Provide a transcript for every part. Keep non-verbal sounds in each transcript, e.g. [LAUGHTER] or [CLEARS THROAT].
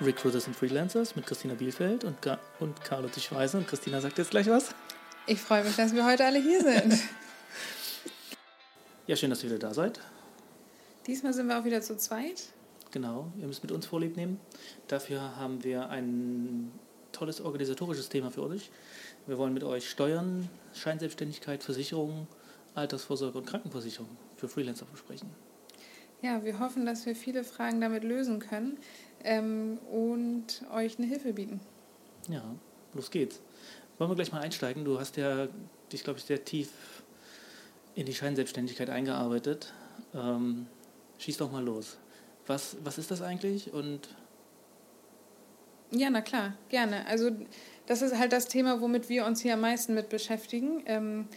Recruiters and Freelancers mit Christina Bielfeld und, Ga und Carlo Tischweiser. Und Christina sagt jetzt gleich was. Ich freue mich, dass wir heute alle hier sind. [LAUGHS] ja, schön, dass ihr wieder da seid. Diesmal sind wir auch wieder zu zweit. Genau, ihr müsst mit uns Vorlieb nehmen. Dafür haben wir ein tolles organisatorisches Thema für euch. Wir wollen mit euch Steuern, Scheinselbstständigkeit, Versicherungen, Altersvorsorge und Krankenversicherung für Freelancer besprechen. Ja, wir hoffen, dass wir viele Fragen damit lösen können ähm, und euch eine Hilfe bieten. Ja, los geht's. Wollen wir gleich mal einsteigen? Du hast ja dich, glaube ich, sehr tief in die Scheinselbstständigkeit eingearbeitet. Ähm, schieß doch mal los. Was, was ist das eigentlich und ja, na klar, gerne. Also das ist halt das Thema, womit wir uns hier am meisten mit beschäftigen. Ähm,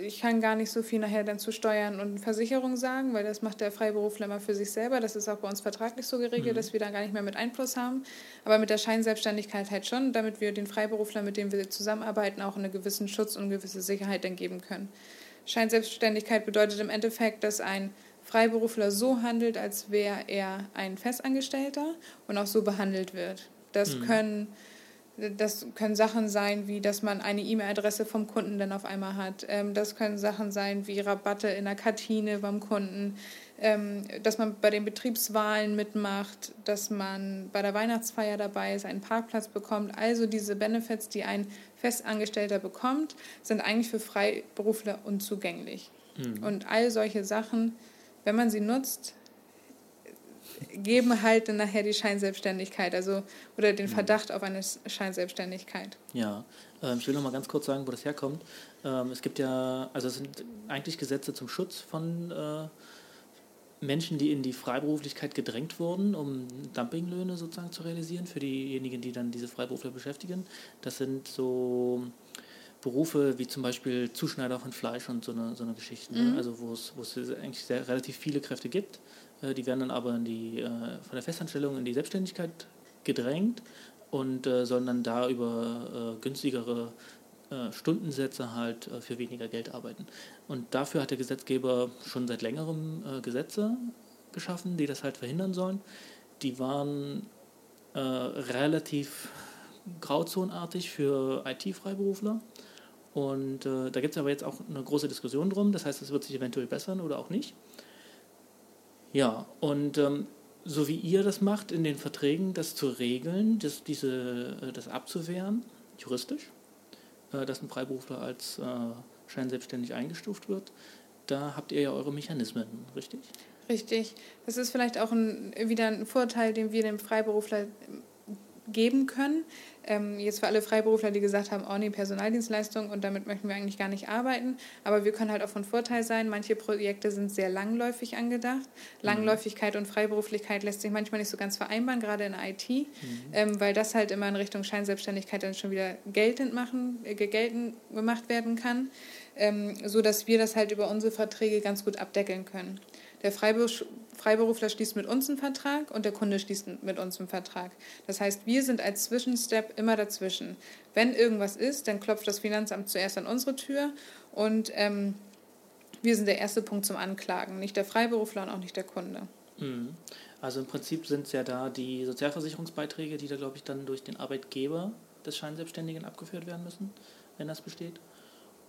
ich kann gar nicht so viel nachher dann zu Steuern und Versicherung sagen, weil das macht der Freiberufler immer für sich selber. Das ist auch bei uns vertraglich so geregelt, mhm. dass wir da gar nicht mehr mit Einfluss haben. Aber mit der Scheinselbstständigkeit halt schon, damit wir den Freiberufler, mit dem wir zusammenarbeiten, auch einen gewissen Schutz und gewisse Sicherheit dann geben können. Scheinselbstständigkeit bedeutet im Endeffekt, dass ein Freiberufler so handelt, als wäre er ein Festangestellter und auch so behandelt wird. Das mhm. können das können Sachen sein, wie dass man eine E-Mail-Adresse vom Kunden dann auf einmal hat. Ähm, das können Sachen sein wie Rabatte in der Kantine beim Kunden, ähm, dass man bei den Betriebswahlen mitmacht, dass man bei der Weihnachtsfeier dabei ist, einen Parkplatz bekommt. Also diese Benefits, die ein Festangestellter bekommt, sind eigentlich für Freiberufler unzugänglich. Mhm. Und all solche Sachen, wenn man sie nutzt, geben halt dann nachher die Scheinselbstständigkeit, also oder den mhm. Verdacht auf eine Scheinselbstständigkeit. Ja, ähm, ich will noch mal ganz kurz sagen, wo das herkommt. Ähm, es gibt ja, also es sind eigentlich Gesetze zum Schutz von äh, Menschen, die in die Freiberuflichkeit gedrängt wurden, um Dumpinglöhne sozusagen zu realisieren für diejenigen, die dann diese Freiberufler beschäftigen. Das sind so Berufe wie zum Beispiel Zuschneider von Fleisch und so eine, so eine Geschichte, ne? mhm. also wo es, wo es eigentlich sehr, relativ viele Kräfte gibt die werden dann aber die, äh, von der Festanstellung in die Selbstständigkeit gedrängt und äh, sollen dann da über günstigere Stundensätze halt für weniger Geld arbeiten. Und dafür hat der Gesetzgeber schon seit längerem Gesetze geschaffen, die das halt verhindern sollen. Die waren äh, relativ grauzonenartig für IT-Freiberufler. Und äh, da gibt es aber jetzt auch eine große Diskussion drum. Das heißt, es wird sich eventuell bessern oder auch nicht. Ja, und ähm, so wie ihr das macht in den Verträgen, das zu regeln, das, diese, äh, das abzuwehren, juristisch, äh, dass ein Freiberufler als äh, scheinselbstständig eingestuft wird, da habt ihr ja eure Mechanismen, richtig? Richtig. Das ist vielleicht auch ein, wieder ein Vorteil, den wir dem Freiberufler geben können. Ähm, jetzt für alle Freiberufler, die gesagt haben, oh nee, Personaldienstleistung und damit möchten wir eigentlich gar nicht arbeiten. Aber wir können halt auch von Vorteil sein. Manche Projekte sind sehr langläufig angedacht. Mhm. Langläufigkeit und Freiberuflichkeit lässt sich manchmal nicht so ganz vereinbaren, gerade in IT, mhm. ähm, weil das halt immer in Richtung Scheinselbstständigkeit dann schon wieder geltend, machen, äh, geltend gemacht werden kann, ähm, so dass wir das halt über unsere Verträge ganz gut abdeckeln können. Der Freiberufler schließt mit uns einen Vertrag und der Kunde schließt mit uns einen Vertrag. Das heißt, wir sind als Zwischenstep immer dazwischen. Wenn irgendwas ist, dann klopft das Finanzamt zuerst an unsere Tür und ähm, wir sind der erste Punkt zum Anklagen, nicht der Freiberufler und auch nicht der Kunde. Mhm. Also im Prinzip sind es ja da die Sozialversicherungsbeiträge, die da, glaube ich, dann durch den Arbeitgeber des Scheinselbstständigen abgeführt werden müssen, wenn das besteht.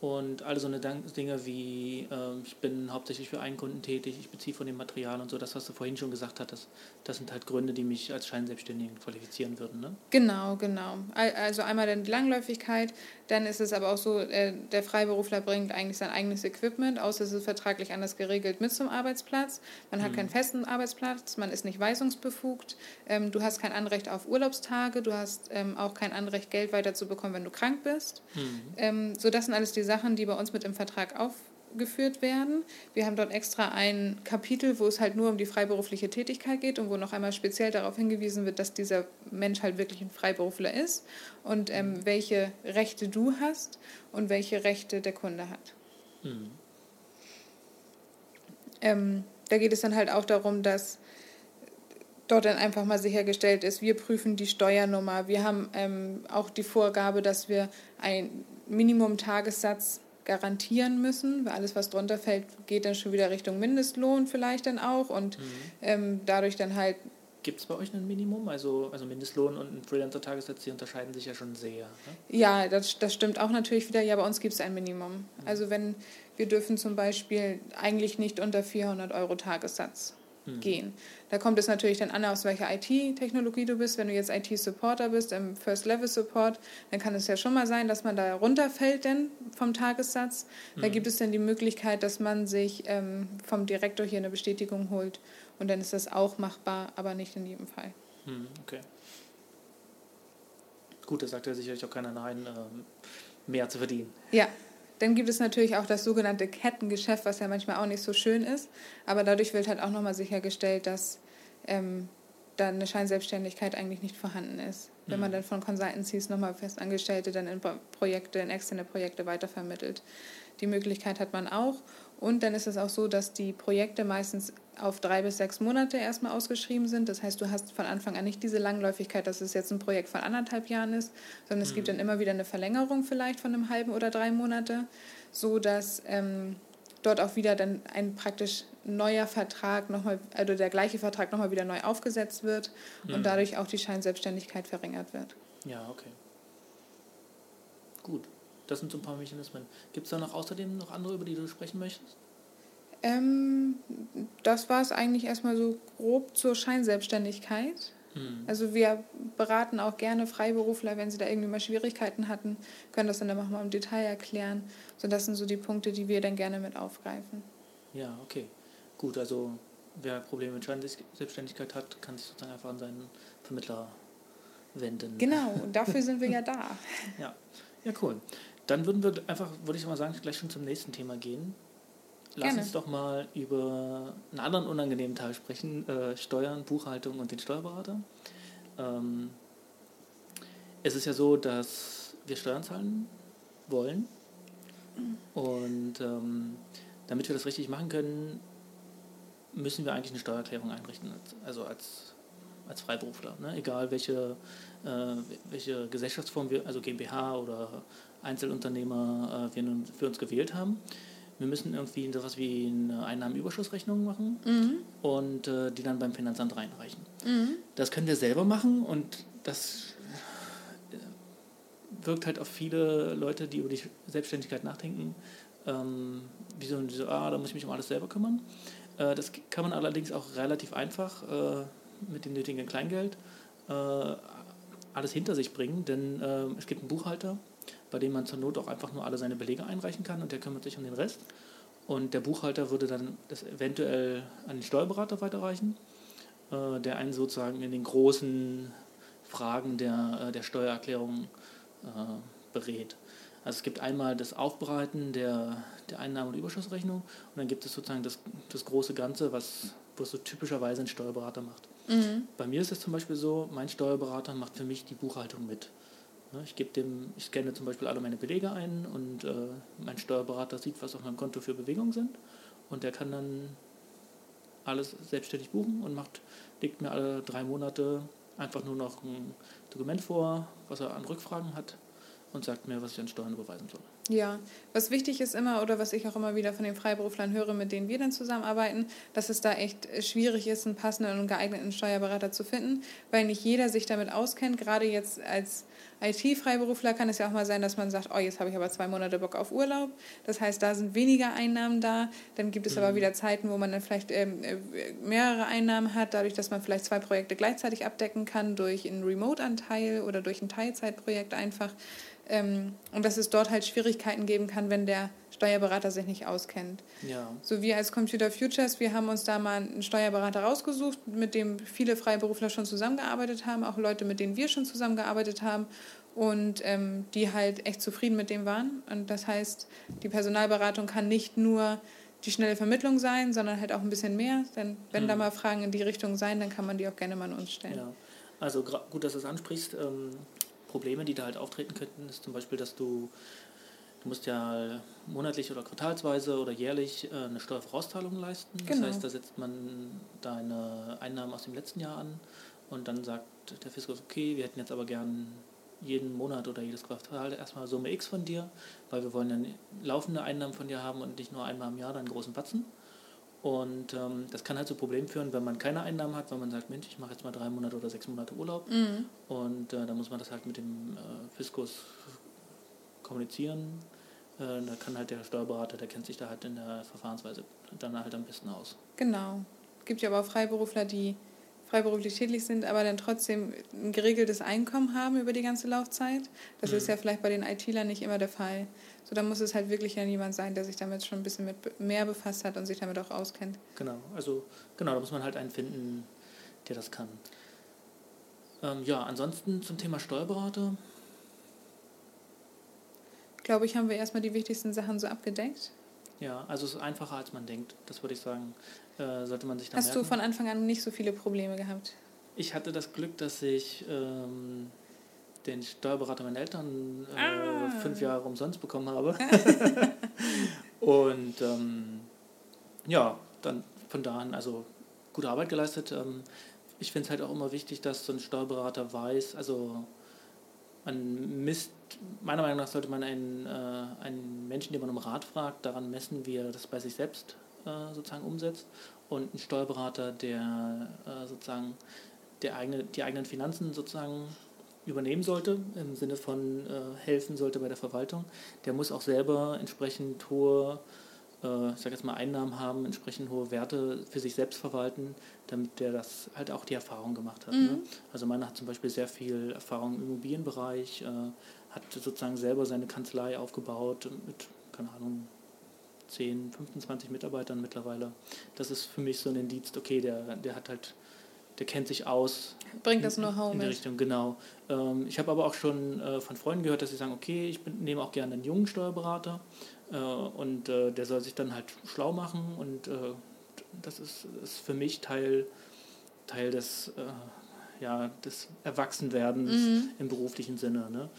Und alle so eine Dinge wie, äh, ich bin hauptsächlich für einen Kunden tätig, ich beziehe von dem Material und so, das, was du vorhin schon gesagt hattest, das sind halt Gründe, die mich als Scheinselbstständigen qualifizieren würden. Ne? Genau, genau. Also einmal dann die Langläufigkeit, dann ist es aber auch so, äh, der Freiberufler bringt eigentlich sein eigenes Equipment, außer es ist vertraglich anders geregelt, mit zum Arbeitsplatz. Man hat mhm. keinen festen Arbeitsplatz, man ist nicht weisungsbefugt, ähm, du hast kein Anrecht auf Urlaubstage, du hast ähm, auch kein Anrecht, Geld weiterzubekommen, wenn du krank bist. Mhm. Ähm, so, das sind alles die Sachen, die bei uns mit im Vertrag aufgeführt werden. Wir haben dort extra ein Kapitel, wo es halt nur um die freiberufliche Tätigkeit geht und wo noch einmal speziell darauf hingewiesen wird, dass dieser Mensch halt wirklich ein Freiberufler ist und ähm, welche Rechte du hast und welche Rechte der Kunde hat. Mhm. Ähm, da geht es dann halt auch darum, dass dort dann einfach mal sichergestellt ist, wir prüfen die Steuernummer, wir haben ähm, auch die Vorgabe, dass wir ein Minimum-Tagessatz garantieren müssen, weil alles, was drunter fällt, geht dann schon wieder Richtung Mindestlohn vielleicht dann auch und mhm. ähm, dadurch dann halt Gibt es bei euch ein Minimum? Also, also Mindestlohn und ein Freelancer-Tagessatz, die unterscheiden sich ja schon sehr. Ne? Ja, das, das stimmt auch natürlich wieder. Ja, bei uns gibt es ein Minimum. Mhm. Also wenn wir dürfen zum Beispiel eigentlich nicht unter 400 Euro Tagessatz mhm. gehen. Da kommt es natürlich dann an, aus welcher IT-Technologie du bist. Wenn du jetzt IT-Supporter bist, im First-Level-Support, dann kann es ja schon mal sein, dass man da runterfällt denn vom Tagessatz. Da mhm. gibt es dann die Möglichkeit, dass man sich ähm, vom Direktor hier eine Bestätigung holt und dann ist das auch machbar, aber nicht in jedem Fall. Mhm, okay. Gut, da sagt ja sicherlich auch keiner Nein, äh, mehr zu verdienen. Ja, dann gibt es natürlich auch das sogenannte Kettengeschäft, was ja manchmal auch nicht so schön ist. Aber dadurch wird halt auch nochmal sichergestellt, dass ähm, da eine Scheinselbstständigkeit eigentlich nicht vorhanden ist. Wenn man mhm. dann von Consultancies nochmal Festangestellte dann in Projekte, in externe Projekte weitervermittelt. Die Möglichkeit hat man auch. Und dann ist es auch so, dass die Projekte meistens auf drei bis sechs Monate erstmal ausgeschrieben sind. Das heißt, du hast von Anfang an nicht diese Langläufigkeit, dass es jetzt ein Projekt von anderthalb Jahren ist, sondern es gibt mhm. dann immer wieder eine Verlängerung vielleicht von einem halben oder drei Monate, so dass ähm, dort auch wieder dann ein praktisch neuer Vertrag nochmal, also der gleiche Vertrag nochmal wieder neu aufgesetzt wird mhm. und dadurch auch die Scheinselbstständigkeit verringert wird. Ja, okay. Gut. Das sind so ein paar Mechanismen. Gibt es da noch außerdem noch andere, über die du sprechen möchtest? Ähm, das war es eigentlich erstmal so grob zur Scheinselbstständigkeit. Mhm. Also wir beraten auch gerne Freiberufler, wenn sie da irgendwie mal Schwierigkeiten hatten, können das dann auch mal im Detail erklären. So, das sind so die Punkte, die wir dann gerne mit aufgreifen. Ja, okay. Gut, also wer Probleme mit Scheinselbstständigkeit hat, kann sich sozusagen einfach an seinen Vermittler wenden. Genau, dafür sind wir ja [LAUGHS] da. Ja, ja cool. Dann würden wir einfach, würde ich mal sagen, gleich schon zum nächsten Thema gehen. Lass Gerne. uns doch mal über einen anderen unangenehmen Teil sprechen: äh, Steuern, Buchhaltung und den Steuerberater. Ähm, es ist ja so, dass wir Steuern zahlen wollen. Und ähm, damit wir das richtig machen können, müssen wir eigentlich eine Steuererklärung einrichten, also als, als Freiberufler. Ne? Egal welche, äh, welche Gesellschaftsform wir, also GmbH oder Einzelunternehmer äh, wir nun für uns gewählt haben. Wir müssen irgendwie sowas wie eine Einnahmenüberschussrechnung machen mhm. und äh, die dann beim Finanzamt reinreichen. Mhm. Das können wir selber machen und das äh, wirkt halt auf viele Leute, die über die Selbstständigkeit nachdenken, ähm, wie so, so, ah, da muss ich mich um alles selber kümmern. Äh, das kann man allerdings auch relativ einfach äh, mit dem nötigen Kleingeld äh, alles hinter sich bringen, denn äh, es gibt einen Buchhalter, bei dem man zur Not auch einfach nur alle seine Belege einreichen kann und der kümmert sich um den Rest. Und der Buchhalter würde dann das eventuell an den Steuerberater weiterreichen, äh, der einen sozusagen in den großen Fragen der, äh, der Steuererklärung äh, berät. Also es gibt einmal das Aufbereiten der, der Einnahmen- und Überschussrechnung und dann gibt es sozusagen das, das große Ganze, was, was so typischerweise ein Steuerberater macht. Mhm. Bei mir ist es zum Beispiel so, mein Steuerberater macht für mich die Buchhaltung mit. Ne, ich gebe dem, ich scanne zum Beispiel alle meine Belege ein und äh, mein Steuerberater sieht, was auf meinem Konto für Bewegungen sind und der kann dann alles selbstständig buchen und macht, legt mir alle drei Monate einfach nur noch ein Dokument vor, was er an Rückfragen hat und sagt mir, was ich an Steuern überweisen soll. Ja, was wichtig ist immer oder was ich auch immer wieder von den Freiberuflern höre, mit denen wir dann zusammenarbeiten, dass es da echt schwierig ist, einen passenden und geeigneten Steuerberater zu finden, weil nicht jeder sich damit auskennt. Gerade jetzt als IT-Freiberufler kann es ja auch mal sein, dass man sagt, oh, jetzt habe ich aber zwei Monate Bock auf Urlaub. Das heißt, da sind weniger Einnahmen da. Dann gibt es mhm. aber wieder Zeiten, wo man dann vielleicht ähm, äh, mehrere Einnahmen hat, dadurch, dass man vielleicht zwei Projekte gleichzeitig abdecken kann, durch einen Remote-Anteil oder durch ein Teilzeitprojekt einfach. Ähm, und dass es dort halt Schwierigkeiten geben kann, wenn der Steuerberater sich nicht auskennt. Ja. So wir als Computer Futures, wir haben uns da mal einen Steuerberater rausgesucht, mit dem viele Freiberufler schon zusammengearbeitet haben, auch Leute, mit denen wir schon zusammengearbeitet haben und ähm, die halt echt zufrieden mit dem waren. Und das heißt, die Personalberatung kann nicht nur die schnelle Vermittlung sein, sondern halt auch ein bisschen mehr. Denn wenn hm. da mal Fragen in die Richtung sein, dann kann man die auch gerne mal an uns stellen. Ja. Also gut, dass du es ansprichst. Probleme, die da halt auftreten könnten, ist zum Beispiel, dass du Du musst ja monatlich oder quartalsweise oder jährlich äh, eine Steuervorauszahlung leisten. Das genau. heißt, da setzt man deine Einnahmen aus dem letzten Jahr an und dann sagt der Fiskus, okay, wir hätten jetzt aber gern jeden Monat oder jedes Quartal erstmal Summe X von dir, weil wir wollen dann laufende Einnahmen von dir haben und nicht nur einmal im Jahr deinen großen Batzen. Und ähm, das kann halt zu Problemen führen, wenn man keine Einnahmen hat, weil man sagt, Mensch, ich mache jetzt mal drei Monate oder sechs Monate Urlaub. Mhm. Und äh, da muss man das halt mit dem äh, Fiskus kommunizieren. Äh, da kann halt der Steuerberater, der kennt sich da halt in der Verfahrensweise dann halt am besten aus. Genau. Es gibt ja aber auch Freiberufler, die freiberuflich tätig sind, aber dann trotzdem ein geregeltes Einkommen haben über die ganze Laufzeit. Das mhm. ist ja vielleicht bei den IT-Lern nicht immer der Fall. So, da muss es halt wirklich ja jemand sein, der sich damit schon ein bisschen mit mehr befasst hat und sich damit auch auskennt. Genau, also genau, da muss man halt einen finden, der das kann. Ähm, ja, ansonsten zum Thema Steuerberater. Glaube ich, haben wir erstmal die wichtigsten Sachen so abgedeckt. Ja, also es ist einfacher, als man denkt. Das würde ich sagen äh, sollte man sich da Hast merken. du von Anfang an nicht so viele Probleme gehabt? Ich hatte das Glück, dass ich ähm, den Steuerberater meiner Eltern äh, ah. fünf Jahre umsonst bekommen habe. [LAUGHS] [LAUGHS] und ähm, ja, dann von da an also gute Arbeit geleistet. Ähm, ich finde es halt auch immer wichtig, dass so ein Steuerberater weiß, also man misst, meiner Meinung nach sollte man einen, äh, einen Menschen, den man um Rat fragt, daran messen, wie er das bei sich selbst äh, sozusagen umsetzt und ein Steuerberater, der äh, sozusagen der eigene, die eigenen Finanzen sozusagen übernehmen sollte, im Sinne von äh, helfen sollte bei der Verwaltung, der muss auch selber entsprechend hohe, äh, ich sage jetzt mal Einnahmen haben, entsprechend hohe Werte für sich selbst verwalten, damit der das halt auch die Erfahrung gemacht hat. Ne? Mhm. Ne? Also meiner hat zum Beispiel sehr viel Erfahrung im Immobilienbereich, äh, hat sozusagen selber seine Kanzlei aufgebaut mit, keine Ahnung, 10, 15, 20 Mitarbeitern mittlerweile. Das ist für mich so ein Indiz, okay, der, der hat halt, der kennt sich aus. Bringt das Know-how in, in Richtung, genau. Ähm, ich habe aber auch schon äh, von Freunden gehört, dass sie sagen, okay, ich bin, nehme auch gerne einen jungen Steuerberater äh, und äh, der soll sich dann halt schlau machen und äh, das ist, ist für mich Teil, Teil des, äh, ja, des Erwachsenwerdens mhm. im beruflichen Sinne. Ne?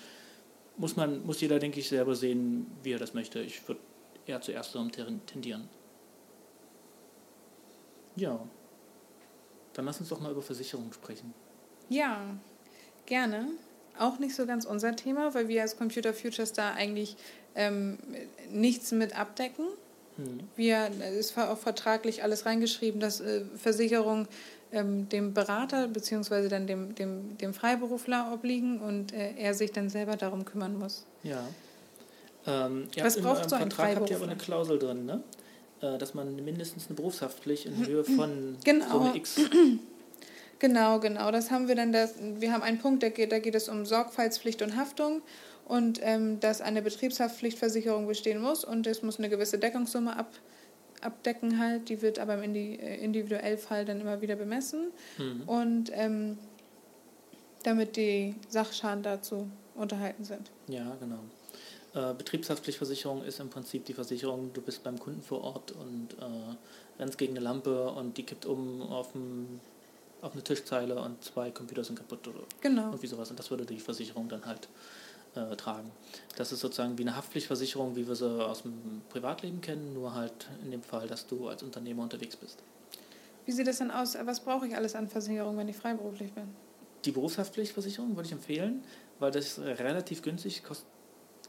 Muss, man, muss jeder, denke ich, selber sehen, wie er das möchte. Ich würde eher zu ersterem tendieren. Ja, dann lass uns doch mal über Versicherungen sprechen. Ja, gerne. Auch nicht so ganz unser Thema, weil wir als Computer Futures da eigentlich ähm, nichts mit abdecken. Hm. Wir, es ist auch vertraglich alles reingeschrieben, dass äh, Versicherungen ähm, dem Berater bzw. dann dem, dem, dem Freiberufler obliegen und äh, er sich dann selber darum kümmern muss. Ja. Ähm, Was braucht so ein Vertrag habt ihr aber eine Klausel drin, ne? Äh, dass man mindestens eine Berufshaftpflicht in Höhe von genau. so eine X. [CLEARS THROAT] Genau, genau. Das haben wir dann. Das, wir haben einen Punkt, da geht, da geht es um Sorgfaltspflicht und Haftung und ähm, dass eine Betriebshaftpflichtversicherung bestehen muss und es muss eine gewisse Deckungssumme ab, abdecken halt. Die wird aber im äh, individuellen Fall dann immer wieder bemessen mhm. und ähm, damit die Sachschaden dazu unterhalten sind. Ja, genau. Äh, Betriebshaftpflichtversicherung ist im Prinzip die Versicherung, du bist beim Kunden vor Ort und äh, rennst gegen eine Lampe und die kippt um auf, ein, auf eine Tischzeile und zwei Computer sind kaputt oder genau. irgendwie sowas. Und das würde die Versicherung dann halt äh, tragen. Das ist sozusagen wie eine Haftpflichtversicherung, wie wir sie aus dem Privatleben kennen, nur halt in dem Fall, dass du als Unternehmer unterwegs bist. Wie sieht das denn aus? Was brauche ich alles an Versicherung, wenn ich freiberuflich bin? Die Berufshaftpflichtversicherung würde ich empfehlen, weil das relativ günstig kostet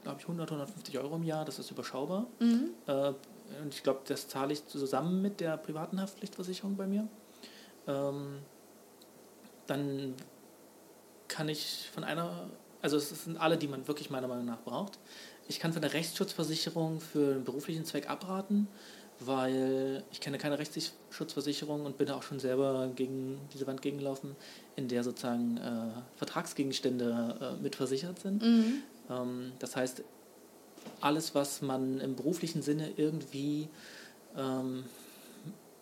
glaube ich, 100, 150 Euro im Jahr. Das ist überschaubar. Mhm. Äh, und ich glaube, das zahle ich zusammen mit der privaten Haftpflichtversicherung bei mir. Ähm, dann kann ich von einer, also es sind alle, die man wirklich meiner Meinung nach braucht. Ich kann von der Rechtsschutzversicherung für einen beruflichen Zweck abraten, weil ich kenne keine Rechtsschutzversicherung und bin auch schon selber gegen diese Wand gegengelaufen, in der sozusagen äh, Vertragsgegenstände äh, mitversichert sind. Mhm. Ähm, das heißt, alles, was man im beruflichen Sinne irgendwie ähm,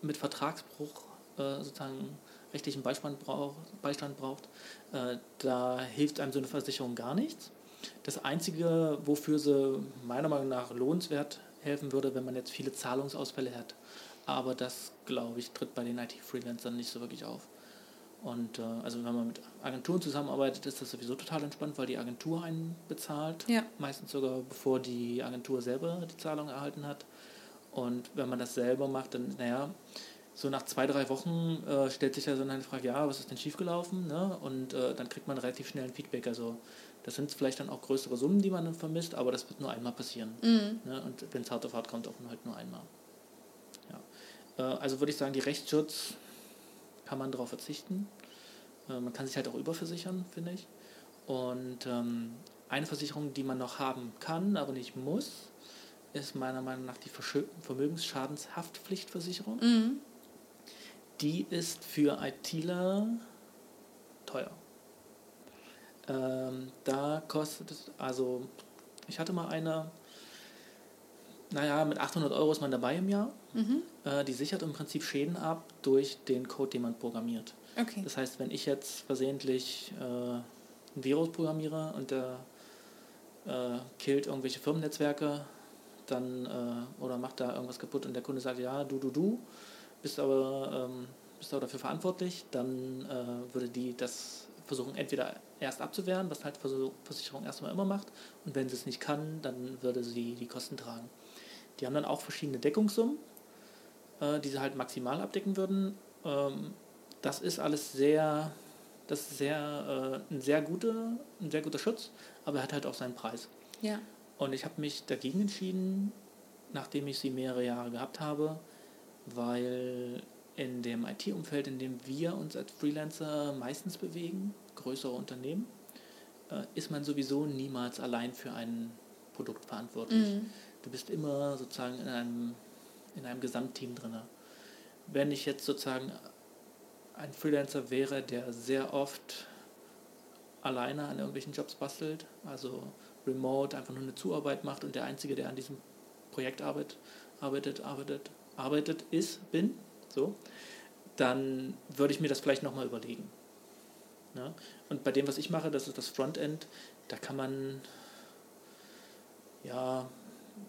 mit Vertragsbruch äh, sozusagen rechtlichen Beistand braucht, Beistand braucht äh, da hilft einem so eine Versicherung gar nichts. Das Einzige, wofür sie meiner Meinung nach lohnenswert helfen würde, wenn man jetzt viele Zahlungsausfälle hat. Aber das, glaube ich, tritt bei den IT-Freelancern nicht so wirklich auf. Und äh, also wenn man mit Agenturen zusammenarbeitet, ist das sowieso total entspannt, weil die Agentur einen bezahlt. Ja. Meistens sogar bevor die Agentur selber die Zahlung erhalten hat. Und wenn man das selber macht, dann, naja, so nach zwei, drei Wochen äh, stellt sich ja so eine Frage, ja, was ist denn schiefgelaufen? Ne? Und äh, dann kriegt man relativ schnell ein Feedback. Also das sind vielleicht dann auch größere Summen, die man dann vermisst, aber das wird nur einmal passieren. Mhm. Ne? Und wenn es hart auf hart kommt, auch halt nur einmal. Ja. Äh, also würde ich sagen, die Rechtsschutz kann man darauf verzichten. Äh, man kann sich halt auch überversichern, finde ich. Und ähm, eine Versicherung, die man noch haben kann, aber nicht muss, ist meiner Meinung nach die Vermögensschadenshaftpflichtversicherung. Mhm. Die ist für ITler teuer. Ähm, da kostet es, also ich hatte mal eine, naja, mit 800 Euro ist man dabei im Jahr. Mhm. Äh, die sichert im Prinzip Schäden ab durch den Code, den man programmiert. Okay. Das heißt, wenn ich jetzt versehentlich äh, ein Virus programmiere und der äh, killt irgendwelche Firmennetzwerke, dann äh, oder macht da irgendwas kaputt und der Kunde sagt, ja, du, du, du, bist aber, ähm, bist aber dafür verantwortlich, dann äh, würde die das versuchen, entweder erst abzuwehren, was halt Versicherung erstmal immer macht, und wenn sie es nicht kann, dann würde sie die Kosten tragen. Die haben dann auch verschiedene Deckungssummen, äh, die sie halt maximal abdecken würden. Ähm, das ist alles sehr, das ist sehr, äh, ein, sehr guter, ein sehr guter Schutz, aber er hat halt auch seinen Preis. Ja. Und ich habe mich dagegen entschieden, nachdem ich sie mehrere Jahre gehabt habe, weil in dem IT-Umfeld, in dem wir uns als Freelancer meistens bewegen, größere Unternehmen, äh, ist man sowieso niemals allein für ein Produkt verantwortlich. Mhm. Du bist immer sozusagen in einem, in einem Gesamtteam drin. Wenn ich jetzt sozusagen ein Freelancer wäre, der sehr oft alleine an irgendwelchen Jobs bastelt, also remote einfach nur eine Zuarbeit macht und der Einzige, der an diesem Projekt arbeitet, arbeitet, arbeitet, arbeitet ist, bin, so, dann würde ich mir das vielleicht nochmal überlegen. Ja? Und bei dem, was ich mache, das ist das Frontend, da kann man ja,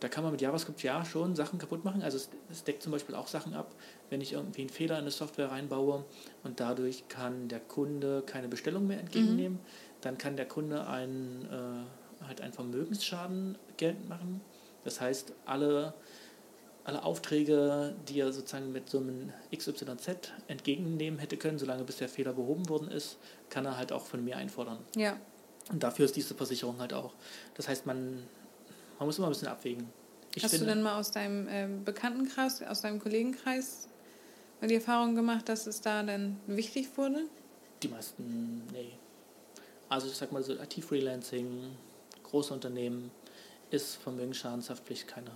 da kann man mit JavaScript ja schon Sachen kaputt machen. Also es, es, deckt zum Beispiel auch Sachen ab, wenn ich irgendwie einen Fehler in eine Software reinbaue und dadurch kann der Kunde keine Bestellung mehr entgegennehmen, mhm. dann kann der Kunde einen, äh, halt einen Vermögensschaden geltend machen. Das heißt, alle alle Aufträge, die er sozusagen mit so einem XYZ entgegennehmen hätte können, solange bis der Fehler behoben worden ist, kann er halt auch von mir einfordern. Ja. Und dafür ist diese Versicherung halt auch. Das heißt, man, man muss immer ein bisschen abwägen. Ich Hast finde, du denn mal aus deinem äh, Bekanntenkreis, aus deinem Kollegenkreis die Erfahrung gemacht, dass es da dann wichtig wurde? Die meisten, nee. Also ich sag mal so IT-Freelancing, große Unternehmen ist Vermögensschadenshaftpflicht keine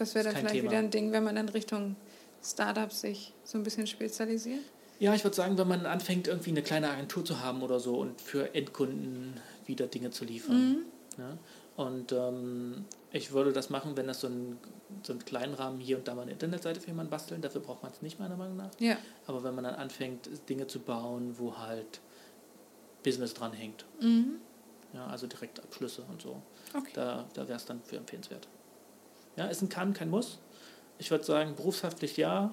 das wäre dann vielleicht Thema. wieder ein Ding, wenn man dann Richtung Startups sich so ein bisschen spezialisiert? Ja, ich würde sagen, wenn man anfängt, irgendwie eine kleine Agentur zu haben oder so und für Endkunden wieder Dinge zu liefern. Mhm. Ja? Und ähm, ich würde das machen, wenn das so ein, so einen kleinen Rahmen hier und da mal eine Internetseite für jemanden basteln. Dafür braucht man es nicht, meiner Meinung nach. Ja. Aber wenn man dann anfängt, Dinge zu bauen, wo halt Business dran hängt. Mhm. Ja, also direkt Abschlüsse und so. Okay. Da, da wäre es dann für empfehlenswert. Ja, ist ein Kann, kein Muss. Ich würde sagen, Berufshaftpflicht ja,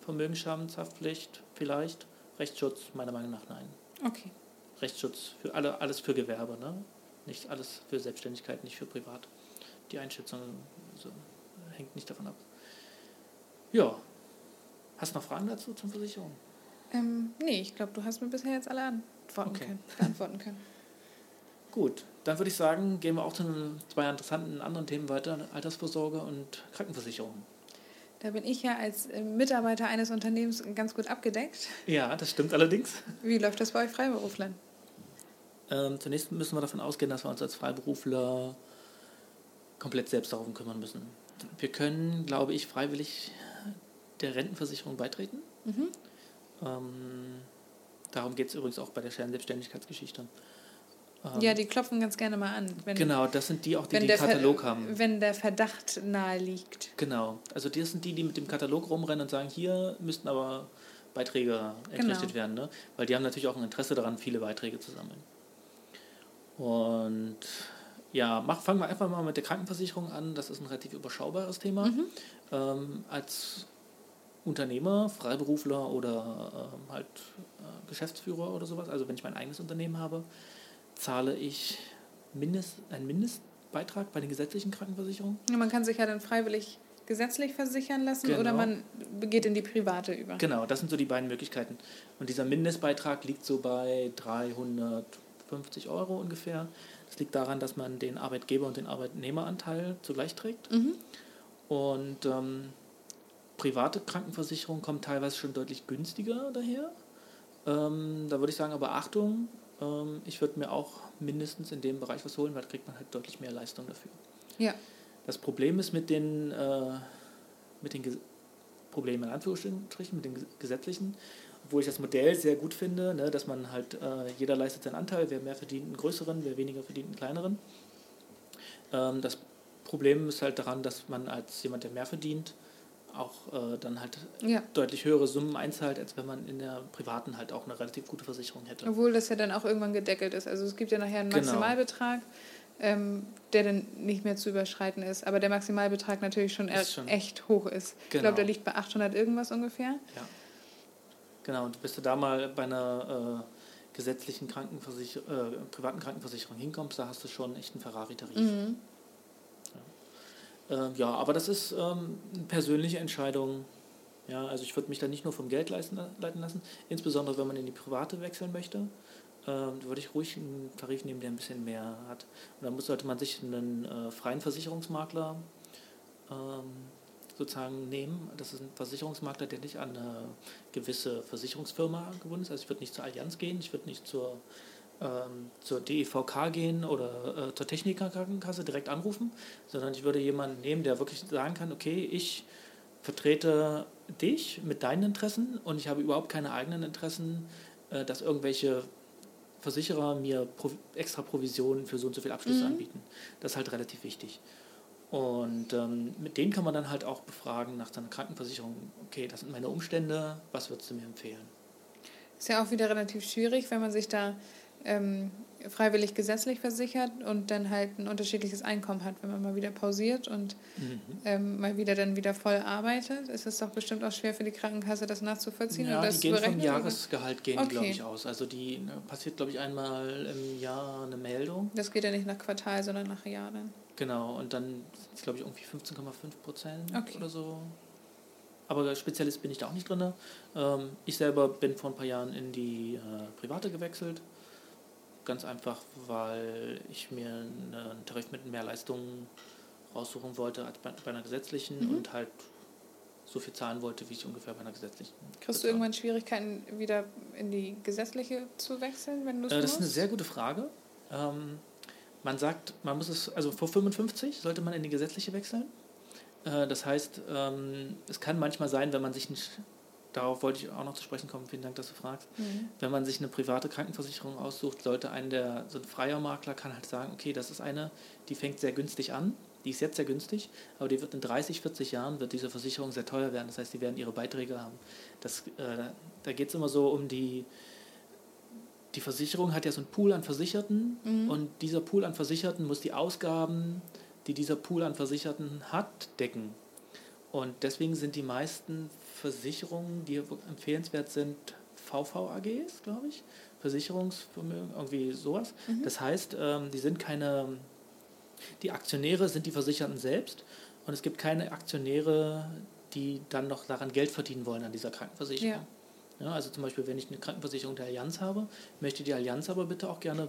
Vermögensschadenshaftpflicht vielleicht, Rechtsschutz meiner Meinung nach nein. Okay. Rechtsschutz für alle, alles für Gewerbe, ne? Nicht alles für Selbstständigkeit, nicht für Privat. Die Einschätzung also, hängt nicht davon ab. Ja. Hast du noch Fragen dazu zur Versicherung? Ähm, nee, ich glaube, du hast mir bisher jetzt alle antworten okay. können, beantworten können. [LAUGHS] Gut, dann würde ich sagen, gehen wir auch zu zwei interessanten anderen Themen weiter, Altersvorsorge und Krankenversicherung. Da bin ich ja als äh, Mitarbeiter eines Unternehmens ganz gut abgedeckt. Ja, das stimmt allerdings. [LAUGHS] Wie läuft das bei euch Freiberuflern? Ähm, zunächst müssen wir davon ausgehen, dass wir uns als Freiberufler komplett selbst darum kümmern müssen. Wir können, glaube ich, freiwillig der Rentenversicherung beitreten. Mhm. Ähm, darum geht es übrigens auch bei der Scheinselbstständigkeitsgeschichte. Ähm, ja, die klopfen ganz gerne mal an. Wenn, genau, das sind die auch, die den Katalog Ver haben. Wenn der Verdacht nahe liegt. Genau, also das sind die, die mit dem Katalog rumrennen und sagen, hier müssten aber Beiträge entrichtet genau. werden. Ne? Weil die haben natürlich auch ein Interesse daran, viele Beiträge zu sammeln. Und ja, mach, fangen wir einfach mal mit der Krankenversicherung an. Das ist ein relativ überschaubares Thema. Mhm. Ähm, als Unternehmer, Freiberufler oder ähm, halt äh, Geschäftsführer oder sowas, also wenn ich mein eigenes Unternehmen habe, zahle ich Mindest, einen Mindestbeitrag bei den gesetzlichen Krankenversicherungen. Ja, man kann sich ja dann freiwillig gesetzlich versichern lassen genau. oder man geht in die private über. Genau, das sind so die beiden Möglichkeiten. Und dieser Mindestbeitrag liegt so bei 350 Euro ungefähr. Das liegt daran, dass man den Arbeitgeber- und den Arbeitnehmeranteil zugleich trägt. Mhm. Und ähm, private Krankenversicherungen kommen teilweise schon deutlich günstiger daher. Ähm, da würde ich sagen, aber Achtung, ähm, ich würde mir auch mindestens in dem Bereich was holen, weil da kriegt man halt deutlich mehr Leistung dafür. Ja. Das Problem ist mit den, äh, mit den Ge Problemen in Anführungsstrichen, mit den gesetzlichen, obwohl ich das Modell sehr gut finde, ne, dass man halt, äh, jeder leistet seinen Anteil, wer mehr verdient, einen größeren, wer weniger verdient, einen kleineren. Ähm, das Problem ist halt daran, dass man als jemand, der mehr verdient, auch äh, dann halt Ja. deutlich höhere Summen einzahlt, als wenn man in der privaten halt auch eine relativ gute Versicherung hätte. Obwohl das ja dann auch irgendwann gedeckelt ist. Also es gibt ja nachher einen Genau. Maximalbetrag, ähm, der dann nicht mehr zu überschreiten ist. Aber der Maximalbetrag natürlich schon, schon- echt hoch ist. Ich Genau. glaube, der liegt bei 800 irgendwas ungefähr. Ja. Genau, und bis du da mal bei einer äh, gesetzlichen Krankenversicher äh, privaten Krankenversicherung hinkommst, da hast du schon echt einen Ferrari-Tarif. Mhm. Ähm, ja, aber das ist ähm, eine persönliche Entscheidung. Ja, also ich würde mich da nicht nur vom Geld leisten, leiten lassen, insbesondere wenn man in die private wechseln möchte. Ähm, würde ich ruhig einen Tarif nehmen, der ein bisschen mehr hat. Und dann muss, sollte man sich einen äh, freien Versicherungsmakler ähm, sozusagen nehmen. Das ist ein Versicherungsmakler, der nicht an eine gewisse Versicherungsfirma gebunden ist. Also ich würde nicht zur Allianz gehen, ich würde nicht zur, ähm, zur DEVK gehen oder äh, zur Technikerkrankenkasse direkt anrufen, sondern ich würde jemanden nehmen, der wirklich sagen kann, okay, ich vertrete dich mit deinen Interessen und ich habe überhaupt keine eigenen Interessen, äh, dass irgendwelche Versicherer mir extra Provisionen für so und so viele Abschlüsse Mhm. anbieten. Das ist halt relativ wichtig. Und ähm, mit denen kann man dann halt auch befragen nach seiner Krankenversicherung, okay, das sind meine Umstände, was würdest du mir empfehlen? Ist ja auch wieder relativ schwierig, wenn man sich da ähm, freiwillig gesetzlich versichert und dann halt ein unterschiedliches Einkommen hat. Wenn man mal wieder pausiert und ähm, mal wieder dann wieder voll arbeitet, ist es doch bestimmt auch schwer für die Krankenkasse, das nachzuvollziehen Ja, und die das gehen zu vom berechnen. Jahresgehalt gehen, Okay. glaube ich, aus. Also die ne, passiert, glaube ich, einmal im Jahr eine Meldung. Das geht ja nicht nach Quartal, sondern nach Jahr dann. Genau, und dann sind es, glaube ich, irgendwie 15,5 Prozent Okay. oder so. Aber Spezialist bin ich da auch nicht drin. Ähm, ich selber bin vor ein paar Jahren in die äh, private gewechselt. Ganz einfach, weil ich mir einen Tarif mit mehr Leistungen raussuchen wollte als bei, bei einer gesetzlichen Mhm. und halt so viel zahlen wollte, wie ich ungefähr bei einer gesetzlichen. Kriegst du irgendwann Schwierigkeiten, wieder in die gesetzliche zu wechseln, wenn du es Äh, das ist eine musst? sehr gute Frage. Ähm, man sagt, man muss es, also vor 55 sollte man in die gesetzliche wechseln. Äh, das heißt, ähm, es kann manchmal sein, wenn man sich nicht, darauf wollte ich auch noch zu sprechen kommen, vielen Dank, dass du fragst, Mhm. wenn man sich eine private Krankenversicherung aussucht, sollte ein der, so ein freier Makler kann halt sagen, okay, das ist eine, die fängt sehr günstig an, die ist jetzt sehr günstig, aber die wird in 30, 40 Jahren, wird diese Versicherung sehr teuer werden, das heißt, die werden ihre Beiträge haben. Das, äh, da geht es immer so um die, die Versicherung hat ja so einen Pool an Versicherten Mhm. und dieser Pool an Versicherten muss die Ausgaben, die dieser Pool an Versicherten hat, decken. Und deswegen sind die meisten Versicherungen, die empfehlenswert sind, VVAGs, glaube ich, Versicherungsvermögen, irgendwie sowas. Mhm. Das heißt, ähm, die sind keine, die Aktionäre sind die Versicherten selbst und es gibt keine Aktionäre, die dann noch daran Geld verdienen wollen an dieser Krankenversicherung. Ja, also zum Beispiel, wenn ich eine Krankenversicherung der Allianz habe, möchte die Allianz aber bitte auch gerne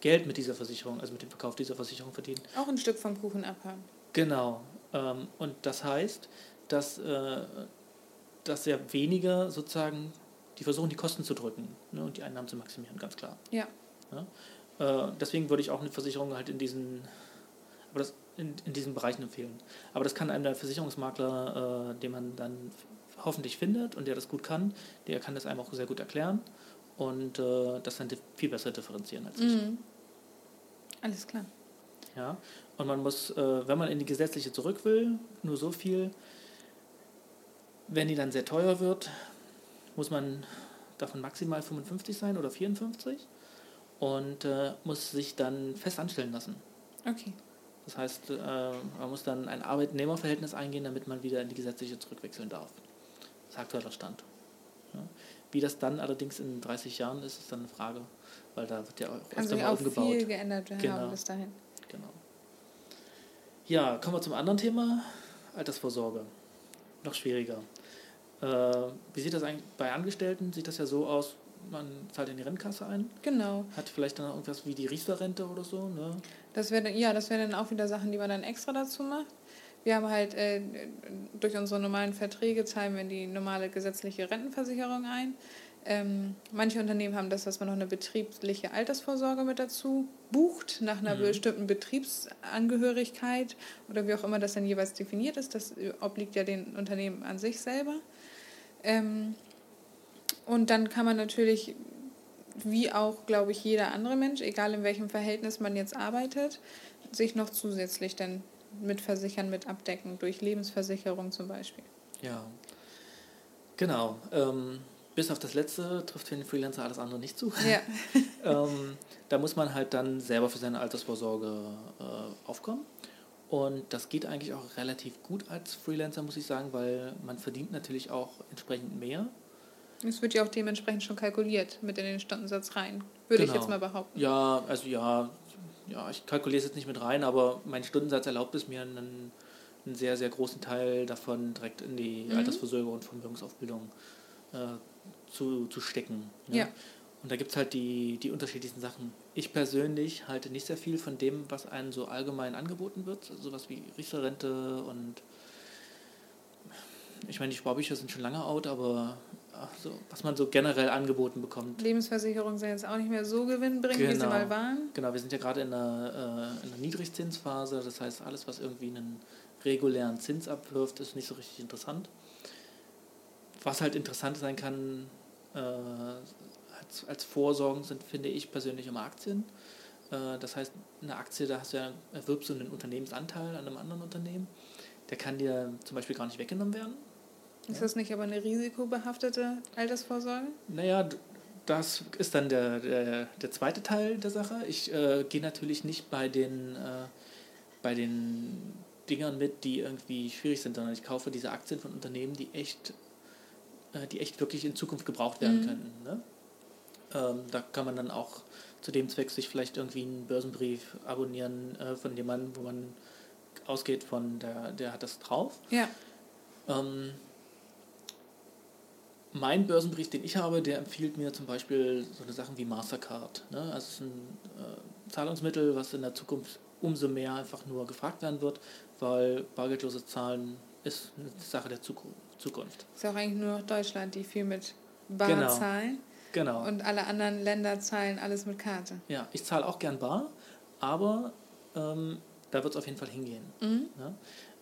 Geld mit dieser Versicherung, also mit dem Verkauf dieser Versicherung verdienen. Auch ein Stück vom Kuchen abhaben. Genau. Ähm, und das heißt, dass, äh, dass sehr wenige sozusagen, die versuchen, die Kosten zu drücken ne, und die Einnahmen zu maximieren, ganz klar. Ja. Äh, deswegen würde ich auch eine Versicherung halt in diesen, aber das, in, in diesen Bereichen empfehlen. Aber das kann einem der Versicherungsmakler, äh, den man dann hoffentlich findet und der das gut kann, der kann das einem auch sehr gut erklären und äh, das dann viel besser differenzieren als ich. Mhm. Alles klar. Ja? Und man muss, äh, wenn man in die gesetzliche zurück will, nur so viel, wenn die dann sehr teuer wird, muss man davon maximal 55 sein oder 54 und äh, muss sich dann fest anstellen lassen. Okay. Das heißt, äh, man muss dann ein Arbeitnehmerverhältnis eingehen, damit man wieder in die gesetzliche zurückwechseln darf. Ist aktueller Stand. Ja. Wie das dann allerdings in 30 Jahren ist, ist dann eine Frage, weil da wird ja auch sich mal auch umgebaut. viel geändert haben Genau. bis dahin. Genau. Ja, kommen wir zum anderen Thema, Altersvorsorge. Noch schwieriger. Äh, wie sieht das eigentlich bei Angestellten? Sieht das ja so aus, man zahlt in die Rentenkasse ein, Genau. hat vielleicht dann irgendwas wie die Riester-Rente oder so. Ne? Das wäre ja, das wären dann auch wieder Sachen, die man dann extra dazu macht. Wir haben halt äh, durch unsere normalen Verträge zahlen wir in die normale gesetzliche Rentenversicherung ein. Ähm, manche Unternehmen haben das, dass man noch eine betriebliche Altersvorsorge mit dazu bucht, nach einer mhm. bestimmten Betriebsangehörigkeit oder wie auch immer das dann jeweils definiert ist. Das obliegt ja den Unternehmen an sich selber. Ähm, und dann kann man natürlich, wie auch, glaube ich, jeder andere Mensch, egal in welchem Verhältnis man jetzt arbeitet, sich noch zusätzlich dann mit versichern, mit abdecken, durch Lebensversicherung zum Beispiel. Ja, genau. Ähm, bis auf das letzte trifft für den Freelancer alles andere nicht zu. Ja. [LAUGHS] ähm, da muss man halt dann selber für seine Altersvorsorge äh, aufkommen. Und das geht eigentlich auch relativ gut als Freelancer, muss ich sagen, weil man verdient natürlich auch entsprechend mehr. Es wird ja auch dementsprechend schon kalkuliert mit in den Stundensatz rein, würde genau. ich jetzt mal behaupten. Ja, also ja, ja, ich kalkuliere es jetzt nicht mit rein, aber mein Stundensatz erlaubt es mir, einen, einen sehr, sehr großen Teil davon direkt in die mhm. Altersvorsorge und Vermögensaufbildung äh, zu, zu stecken. Ne? Ja. Und da gibt es halt die, die unterschiedlichsten Sachen. Ich persönlich halte nicht sehr viel von dem, was einem so allgemein angeboten wird. Sowas wie Richterrente und ich meine, die Sparbücher sind schon lange out, aber so, was man so generell angeboten bekommt. Lebensversicherungen sind jetzt auch nicht mehr so gewinnbringend, genau. wie sie genau. mal waren. Genau, wir sind ja gerade in einer, äh, in einer Niedrigzinsphase. Das heißt, alles, was irgendwie einen regulären Zins abwirft, ist nicht so richtig interessant. Was halt interessant sein kann, äh, als, als Vorsorgen sind, finde ich persönlich immer Aktien. Äh, das heißt, eine Aktie, da hast du ja, erwirbst du einen Unternehmensanteil an einem anderen Unternehmen. Der kann dir zum Beispiel gar nicht weggenommen werden. Ist das nicht aber eine risikobehaftete Altersvorsorge? Naja, das ist dann der, der, der zweite Teil der Sache. Ich äh, gehe natürlich nicht bei den, äh, bei den Dingern mit, die irgendwie schwierig sind, sondern ich kaufe diese Aktien von Unternehmen, die echt, äh, die echt wirklich in Zukunft gebraucht werden mhm. können. Ne? Ähm, da kann man dann auch zu dem Zweck sich vielleicht irgendwie einen Börsenbrief abonnieren äh, von jemandem, wo man ausgeht von, der, der hat das drauf. Ja. Ähm, mein Börsenbrief, den ich habe, der empfiehlt mir zum Beispiel so eine Sachen wie Mastercard. Ne? Also es ist ein äh, Zahlungsmittel, was in der Zukunft umso mehr einfach nur gefragt werden wird, weil bargeldlose Zahlen ist eine Sache der Zukunft. Ist auch eigentlich nur Deutschland, die viel mit Bar genau. zahlen. Genau. Und alle anderen Länder zahlen alles mit Karte. Ja, ich zahle auch gern Bar, aber ähm, da wird es auf jeden Fall hingehen. Mhm. Ja?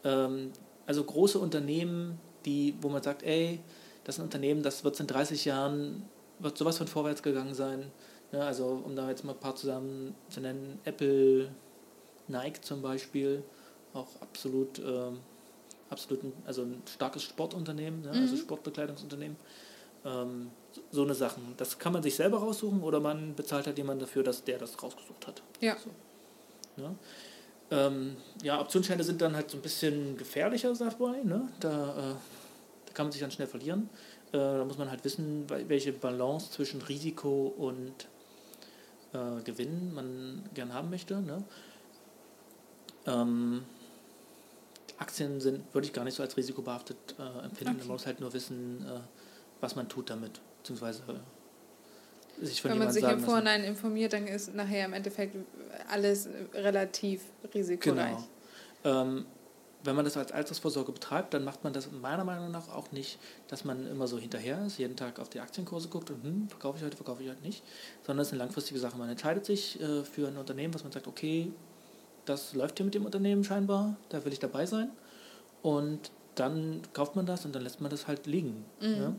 Ähm, also große Unternehmen, die, wo man sagt, ey, das ist ein Unternehmen, das wird in 30 Jahren, wird sowas von vorwärts gegangen sein. Ja, also um da jetzt mal ein paar zusammen zu nennen, Apple, Nike zum Beispiel, auch absolut, äh, absolut ein, also ein starkes Sportunternehmen, ja, also mhm. also Sportbekleidungsunternehmen. Ähm, so eine Sachen. Das kann man sich selber raussuchen oder man bezahlt halt jemanden dafür, dass der das rausgesucht hat. Ja. So. Ja. Ähm, ja, Optionsscheine sind dann halt so ein bisschen gefährlicher, sagt man. Ne? Da äh, kann man sich dann schnell verlieren. Äh, da muss man halt wissen, welche Balance zwischen Risiko und äh, Gewinn man gern haben möchte. Ne? Ähm, Aktien sind, würde ich gar nicht so als risikobehaftet äh, empfinden. Okay. Man muss halt nur wissen, äh, was man tut damit, beziehungsweise Wenn man sich im Vorhinein lassen. informiert, dann ist nachher im Endeffekt alles relativ risikoreich. Genau. Ähm, wenn man das als Altersvorsorge betreibt, dann macht man das meiner Meinung nach auch nicht, dass man immer so hinterher ist, jeden Tag auf die Aktienkurse guckt und hm, verkaufe ich heute, verkaufe ich heute nicht, sondern es ist eine langfristige Sache. Man entscheidet sich äh, für ein Unternehmen, was man sagt, okay, das läuft hier mit dem Unternehmen scheinbar, da will ich dabei sein. Und dann kauft man das und dann lässt man das halt liegen. Mhm. Ja?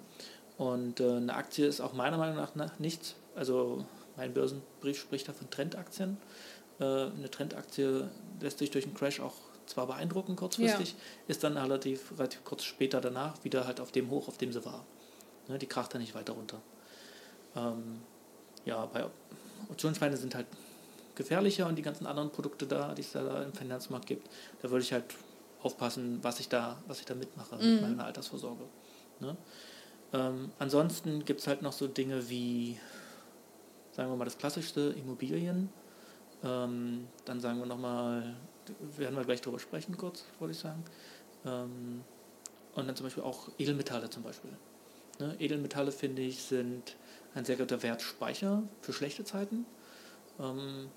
Und äh, eine Aktie ist auch meiner Meinung nach nichts, also mein Börsenbrief spricht da von Trendaktien. Äh, eine Trendaktie lässt sich durch einen Crash auch zwar beeindruckend kurzfristig, ja. ist dann relativ, relativ kurz später danach wieder halt auf dem Hoch, auf dem sie war. Ne, die kracht dann nicht weiter runter. Ähm, ja, bei Optionsscheine sind halt gefährlicher und die ganzen anderen Produkte da, die es da im Finanzmarkt gibt, da würde ich halt aufpassen, was ich da, was ich da mitmache mhm. mit meiner Altersvorsorge. Ne? Ähm, ansonsten gibt es halt noch so Dinge wie, sagen wir mal, das klassischste Immobilien. Ähm, dann sagen wir nochmal werden wir gleich drüber sprechen, kurz, wollte ich sagen. Ähm, und dann zum Beispiel auch Edelmetalle zum Beispiel. Ne? Edelmetalle, finde ich, sind ein sehr guter Wertspeicher für schlechte Zeiten. Ähm,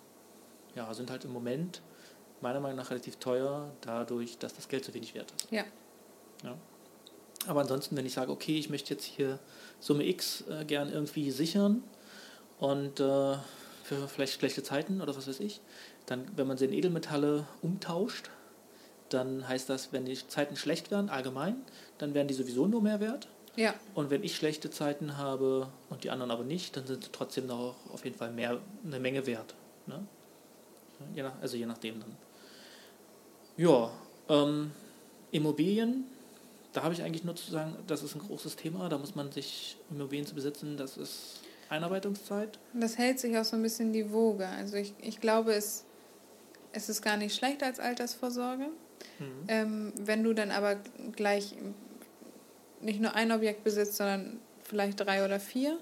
ja, sind halt im Moment meiner Meinung nach relativ teuer, dadurch, dass das Geld so wenig wert ist. Ja. ja. Aber ansonsten, wenn ich sage, okay, ich möchte jetzt hier Summe X äh, gern irgendwie sichern und äh, für vielleicht schlechte Zeiten oder was weiß ich, dann, wenn man sie in Edelmetalle umtauscht, dann heißt das, wenn die Zeiten schlecht werden, allgemein, dann werden die sowieso nur mehr wert. Ja. Und wenn ich schlechte Zeiten habe und die anderen aber nicht, dann sind sie trotzdem noch auf jeden Fall mehr eine Menge wert. Ne? Je nach, also je nachdem dann. Ja, ähm, Immobilien, da habe ich eigentlich nur zu sagen, das ist ein großes Thema, da muss man sich Immobilien zu besitzen, das ist Einarbeitungszeit. Das hält sich auch so ein bisschen die Woge. Also ich, ich glaube, es, es ist gar nicht schlecht als Altersvorsorge. Mhm. Ähm, wenn du dann aber gleich nicht nur ein Objekt besitzt, sondern vielleicht drei oder vier,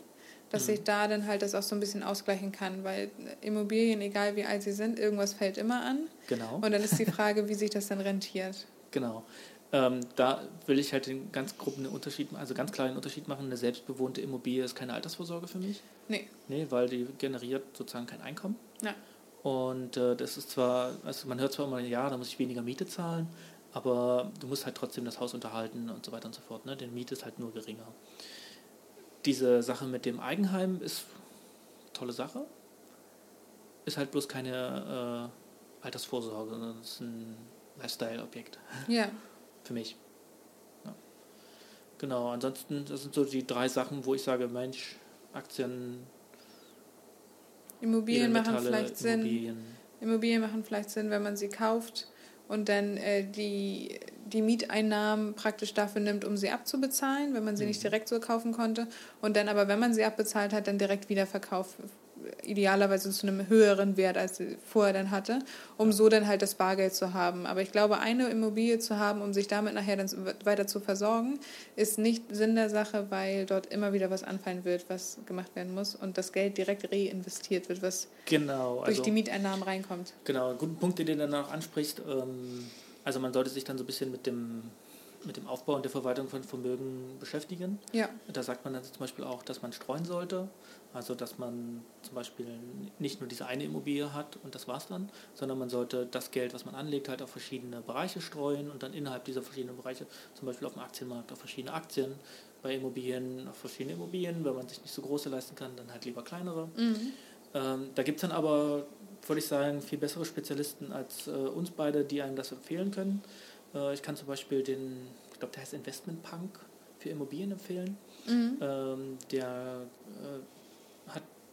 dass mhm. sich da dann halt das auch so ein bisschen ausgleichen kann, weil Immobilien, egal wie alt sie sind, irgendwas fällt immer an. Genau. Und dann ist die [LAUGHS] Frage, wie sich das dann rentiert. Genau. Ähm, da will ich halt den ganz groben Unterschied, also ganz klaren Unterschied machen. Eine selbstbewohnte Immobilie ist keine Altersvorsorge für mich. Nee. Nee, weil die generiert sozusagen kein Einkommen. Ja. Und äh, das ist zwar, also man hört zwar immer, ja, da muss ich weniger Miete zahlen, aber du musst halt trotzdem das Haus unterhalten und so weiter und so fort. Ne? Die Miete ist halt nur geringer. Diese Sache mit dem Eigenheim ist eine tolle Sache. Ist halt bloß keine äh, Altersvorsorge, sondern es ist ein Lifestyle-Objekt. Ja. Für mich. Ja. Genau, ansonsten, das sind so die drei Sachen, wo ich sage, Mensch, Aktien, Immobilien machen vielleicht Immobilien. Sinn. Immobilien machen vielleicht Sinn, wenn man sie kauft und dann äh, die, die Mieteinnahmen praktisch dafür nimmt, um sie abzubezahlen, wenn man sie mhm. nicht direkt so kaufen konnte. Und dann aber, wenn man sie abbezahlt hat, dann direkt wieder verkauft idealerweise zu einem höheren Wert, als sie vorher dann hatte, um so dann halt das Bargeld zu haben. Aber ich glaube, eine Immobilie zu haben, um sich damit nachher dann weiter zu versorgen, ist nicht Sinn der Sache, weil dort immer wieder was anfallen wird, was gemacht werden muss und das Geld direkt reinvestiert wird, was genau, durch also, die Mieteinnahmen reinkommt. Genau, guten Punkt, den du dann auch ansprichst. Ähm, also man sollte sich dann so ein bisschen mit dem mit dem Aufbau und der Verwaltung von Vermögen beschäftigen. Ja. Da sagt man dann zum Beispiel auch, dass man streuen sollte. Also dass man zum Beispiel nicht nur diese eine Immobilie hat und das war's dann, sondern man sollte das Geld, was man anlegt, halt auf verschiedene Bereiche streuen und dann innerhalb dieser verschiedenen Bereiche, zum Beispiel auf dem Aktienmarkt, auf verschiedene Aktien, bei Immobilien auf verschiedene Immobilien, wenn man sich nicht so große leisten kann, dann halt lieber kleinere. Mhm. Ähm, da gibt es dann aber, würde ich sagen, viel bessere Spezialisten als äh, uns beide, die einem das empfehlen können. Äh, ich kann zum Beispiel den, ich glaube, der heißt Investment Punk für Immobilien empfehlen. Mhm. Ähm, der äh,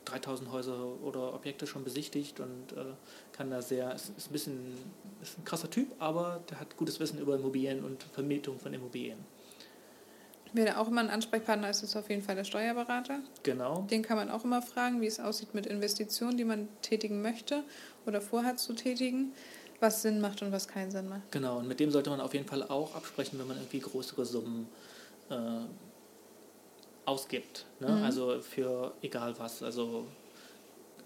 3000 Häuser oder Objekte schon besichtigt und äh, kann da sehr, ist, ist, ein bisschen, ist ein krasser Typ, aber der hat gutes Wissen über Immobilien und Vermietung von Immobilien. Wer da auch immer ein Ansprechpartner ist, ist auf jeden Fall der Steuerberater. Genau. Den kann man auch immer fragen, wie es aussieht mit Investitionen, die man tätigen möchte oder vorhat zu tätigen, was Sinn macht und was keinen Sinn macht. Genau, und mit dem sollte man auf jeden Fall auch absprechen, wenn man irgendwie größere Summen äh, ausgibt. Ne? Mhm. Also für egal was. Also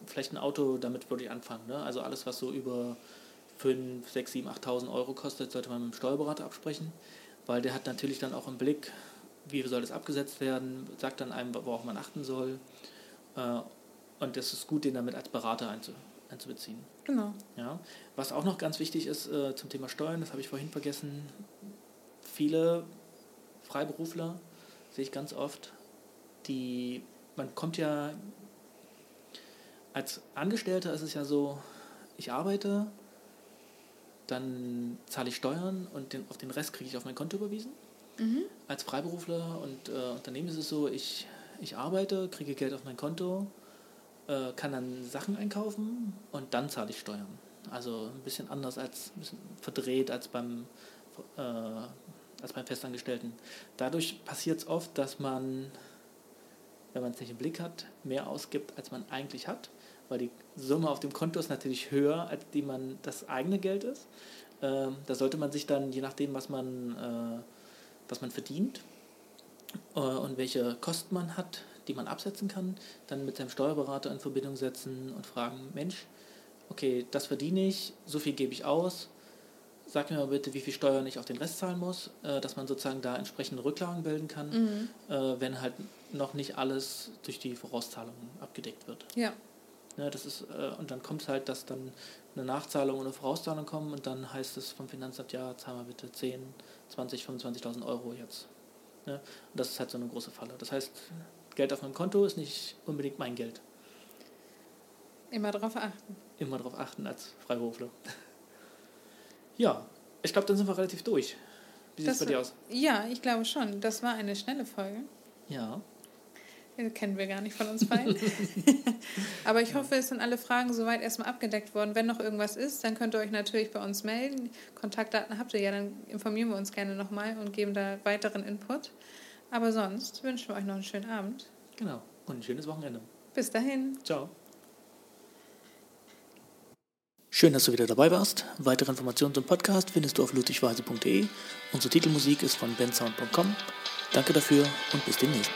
vielleicht ein Auto, damit würde ich anfangen. Ne? Also alles, was so über 5, 6, 7, 8.000 Euro kostet, sollte man mit dem Steuerberater absprechen, weil der hat natürlich dann auch im Blick, wie soll das abgesetzt werden, sagt dann einem, worauf man achten soll. Äh, und es ist gut, den damit als Berater einzubeziehen. Genau. Ja. Was auch noch ganz wichtig ist äh, zum Thema Steuern, das habe ich vorhin vergessen, viele Freiberufler sehe ich ganz oft, die, man kommt ja, als Angestellter ist es ja so, ich arbeite, dann zahle ich Steuern und den, auf den Rest kriege ich auf mein Konto überwiesen. Mhm. Als Freiberufler und äh, Unternehmen ist es so, ich, ich arbeite, kriege Geld auf mein Konto, äh, kann dann Sachen einkaufen und dann zahle ich Steuern. Also ein bisschen anders als, ein bisschen verdreht als beim, äh, als beim Festangestellten. Dadurch passiert es oft, dass man wenn man es nicht im Blick hat, mehr ausgibt, als man eigentlich hat, weil die Summe auf dem Konto ist natürlich höher, als die man das eigene Geld ist. Ähm, da sollte man sich dann, je nachdem, was man, äh, was man verdient äh, und welche Kosten man hat, die man absetzen kann, dann mit seinem Steuerberater in Verbindung setzen und fragen, Mensch, okay, das verdiene ich, so viel gebe ich aus, sag mir mal bitte, wie viel Steuern ich auf den Rest zahlen muss, äh, dass man sozusagen da entsprechende Rücklagen bilden kann, mhm. äh, wenn halt noch nicht alles durch die Vorauszahlungen abgedeckt wird. Ja. Ne, das ist, äh, und dann kommt es halt, dass dann eine Nachzahlung und eine Vorauszahlung kommen und dann heißt es vom Finanzamt, ja, zahlen wir bitte 10, 20, 25.000 Euro jetzt. Ne? Und das ist halt so eine große Falle. Das heißt, Geld auf meinem Konto ist nicht unbedingt mein Geld. Immer darauf achten. Immer darauf achten als Freiberufler. Ja, ich glaube, dann sind wir relativ durch. Wie sieht es bei dir aus? Ja, ich glaube schon. Das war eine schnelle Folge. Ja. Das kennen wir gar nicht von uns beiden. [LAUGHS] Aber ich hoffe, es sind alle Fragen soweit erstmal abgedeckt worden. Wenn noch irgendwas ist, dann könnt ihr euch natürlich bei uns melden. Kontaktdaten habt ihr ja, dann informieren wir uns gerne nochmal und geben da weiteren Input. Aber sonst wünschen wir euch noch einen schönen Abend. Genau. Und ein schönes Wochenende. Bis dahin. Ciao. Schön, dass du wieder dabei warst. Weitere Informationen zum Podcast findest du auf ludwigweise.de. Unsere Titelmusik ist von bensound.com. Danke dafür und bis demnächst.